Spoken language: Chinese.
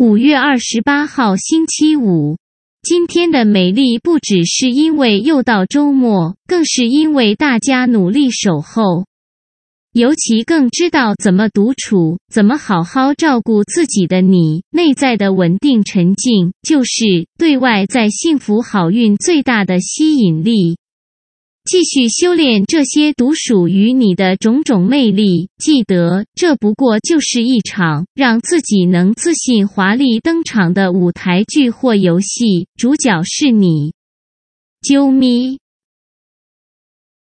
五月二十八号星期五，今天的美丽不只是因为又到周末，更是因为大家努力守候，尤其更知道怎么独处，怎么好好照顾自己的你，内在的稳定沉静，就是对外在幸福好运最大的吸引力。继续修炼这些独属于你的种种魅力。记得，这不过就是一场让自己能自信华丽登场的舞台剧或游戏，主角是你。啾咪。